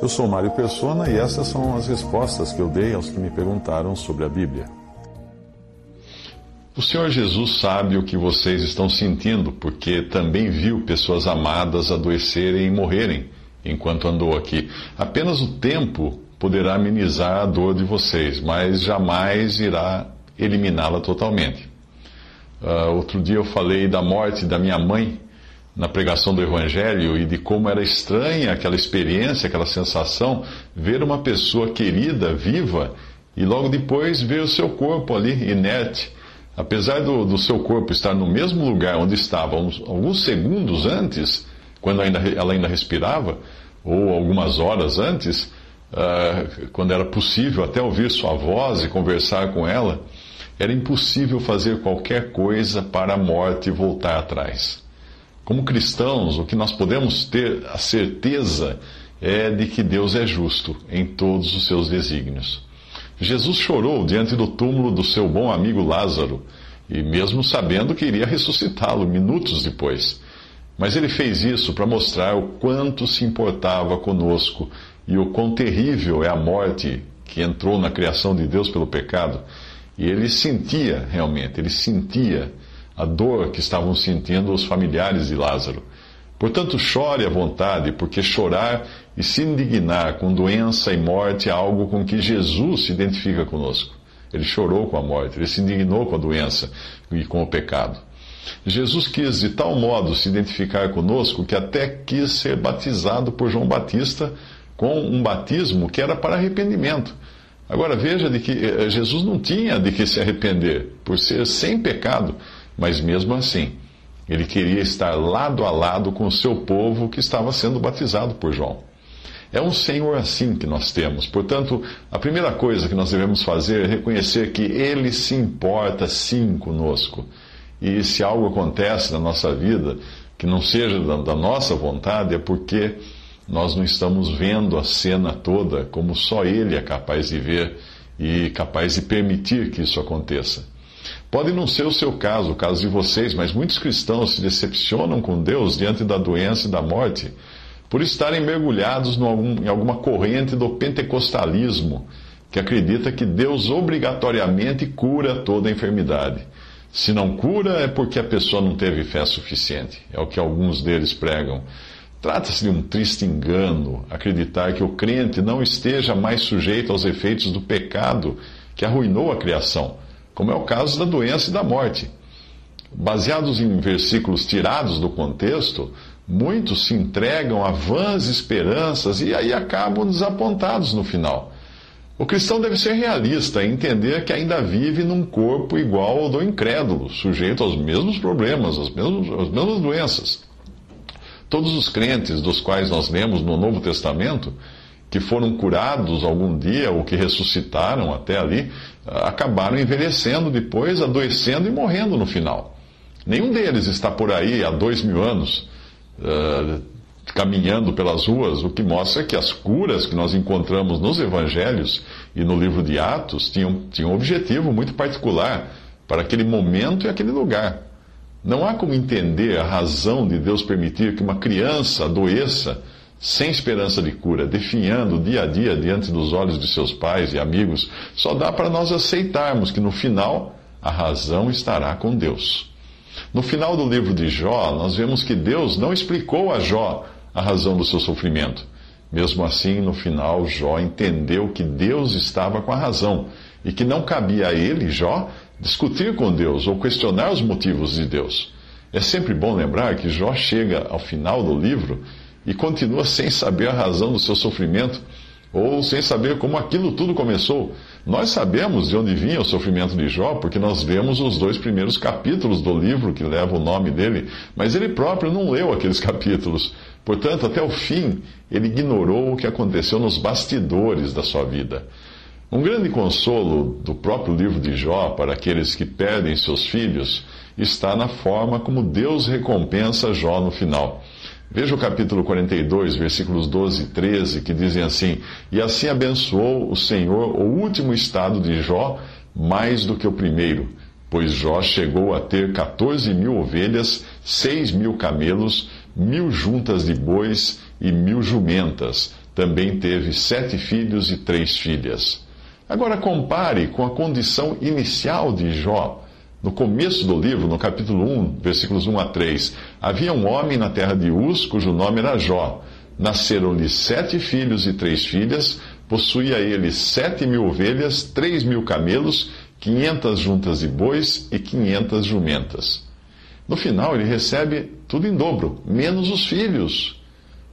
Eu sou Mário Persona e essas são as respostas que eu dei aos que me perguntaram sobre a Bíblia. O Senhor Jesus sabe o que vocês estão sentindo, porque também viu pessoas amadas adoecerem e morrerem enquanto andou aqui. Apenas o tempo poderá amenizar a dor de vocês, mas jamais irá eliminá-la totalmente. Uh, outro dia eu falei da morte da minha mãe na pregação do Evangelho e de como era estranha aquela experiência, aquela sensação, ver uma pessoa querida, viva, e logo depois ver o seu corpo ali, inerte. Apesar do, do seu corpo estar no mesmo lugar onde estava uns, alguns segundos antes, quando ainda, ela ainda respirava, ou algumas horas antes, uh, quando era possível até ouvir sua voz e conversar com ela, era impossível fazer qualquer coisa para a morte voltar atrás. Como cristãos, o que nós podemos ter a certeza é de que Deus é justo em todos os seus desígnios. Jesus chorou diante do túmulo do seu bom amigo Lázaro, e mesmo sabendo que iria ressuscitá-lo minutos depois. Mas ele fez isso para mostrar o quanto se importava conosco e o quão terrível é a morte que entrou na criação de Deus pelo pecado. E ele sentia realmente, ele sentia a dor que estavam sentindo os familiares de Lázaro. Portanto, chore à vontade, porque chorar e se indignar com doença e morte é algo com que Jesus se identifica conosco. Ele chorou com a morte, ele se indignou com a doença e com o pecado. Jesus quis de tal modo se identificar conosco que até quis ser batizado por João Batista com um batismo que era para arrependimento. Agora veja de que eh, Jesus não tinha de que se arrepender por ser sem pecado. Mas mesmo assim, ele queria estar lado a lado com o seu povo que estava sendo batizado por João. É um Senhor assim que nós temos. Portanto, a primeira coisa que nós devemos fazer é reconhecer que Ele se importa sim conosco. E se algo acontece na nossa vida que não seja da, nossa vontade, é porque nós não estamos vendo a cena toda como só Ele é capaz de ver e capaz de permitir que isso aconteça. Pode não ser o seu caso, o caso de vocês, mas muitos cristãos se decepcionam com Deus diante da doença e da morte por estarem mergulhados em alguma corrente do pentecostalismo que acredita que Deus obrigatoriamente cura toda enfermidade. Se não cura, é porque a pessoa não teve fé suficiente. É o que alguns deles pregam. Trata-se de um triste engano acreditar que o crente não esteja mais sujeito aos efeitos do pecado que arruinou a criação como é o caso da doença e da morte. Baseados em versículos tirados do contexto, muitos se entregam a vãs esperanças e aí acabam desapontados no final. O cristão deve ser realista e entender que ainda vive num corpo igual ao do incrédulo, sujeito aos mesmos problemas, às mesmas, às mesmas doenças. Todos os crentes dos quais nós lemos no Novo Testamento que foram curados algum dia ou que ressuscitaram até ali, acabaram envelhecendo depois, adoecendo e morrendo no final. Nenhum deles está por aí há dois mil anos uh, caminhando pelas ruas, o que mostra que as curas que nós encontramos nos evangelhos e no livro de Atos tinham, tinham um objetivo muito particular para aquele momento e aquele lugar. Não há como entender a razão de Deus permitir que uma criança adoeça sem esperança de cura, definhando dia a dia diante dos olhos de seus pais e amigos, só dá para nós aceitarmos que no final a razão estará com Deus. No final do livro de Jó, nós vemos que Deus não explicou a Jó a razão do seu sofrimento. Mesmo assim, no final, Jó entendeu que Deus estava com a razão e que não cabia a ele, Jó, discutir com Deus ou questionar os motivos de Deus. É sempre bom lembrar que Jó chega ao final do livro e continua sem saber a razão do seu sofrimento ou sem saber como aquilo tudo começou. Nós sabemos de onde vinha o sofrimento de Jó, porque nós vemos os dois primeiros capítulos do livro que leva o nome dele, mas ele próprio não leu aqueles capítulos. Portanto, até o fim, ele ignorou o que aconteceu nos bastidores da sua vida. Um grande consolo do próprio livro de Jó para aqueles que perdem seus filhos está na forma como Deus recompensa Jó no final. Veja o capítulo 42, versículos 12 e 13, que dizem assim: E assim abençoou o Senhor o último estado de Jó mais do que o primeiro, pois Jó chegou a ter 14 mil ovelhas, 6 mil camelos, mil juntas de bois e mil jumentas. Também teve sete filhos e três filhas. Agora compare com a condição inicial de Jó. No começo do livro, no capítulo 1, versículos 1 a 3, havia um homem na terra de Uz, cujo nome era Jó. Nasceram-lhe sete filhos e três filhas, possuía ele sete mil ovelhas, três mil camelos, quinhentas juntas de bois e quinhentas jumentas. No final, ele recebe tudo em dobro, menos os filhos.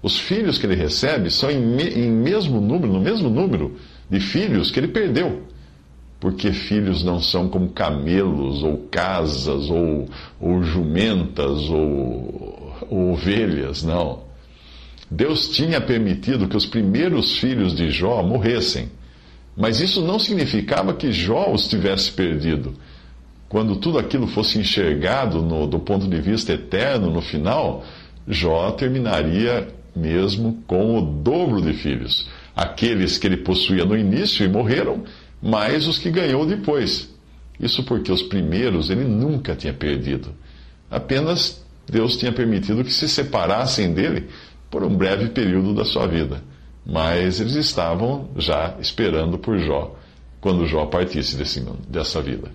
Os filhos que ele recebe são em, me, em mesmo número, no mesmo número de filhos que ele perdeu. Porque filhos não são como camelos, ou casas, ou, ou jumentas, ou, ou ovelhas, não. Deus tinha permitido que os primeiros filhos de Jó morressem. Mas isso não significava que Jó os tivesse perdido. Quando tudo aquilo fosse enxergado no, do ponto de vista eterno no final, Jó terminaria mesmo com o dobro de filhos aqueles que ele possuía no início e morreram, mais os que ganhou depois. Isso porque os primeiros ele nunca tinha perdido. Apenas Deus tinha permitido que se separassem dele por um breve período da sua vida. Mas eles estavam já esperando por Jó, quando Jó partisse desse, dessa vida.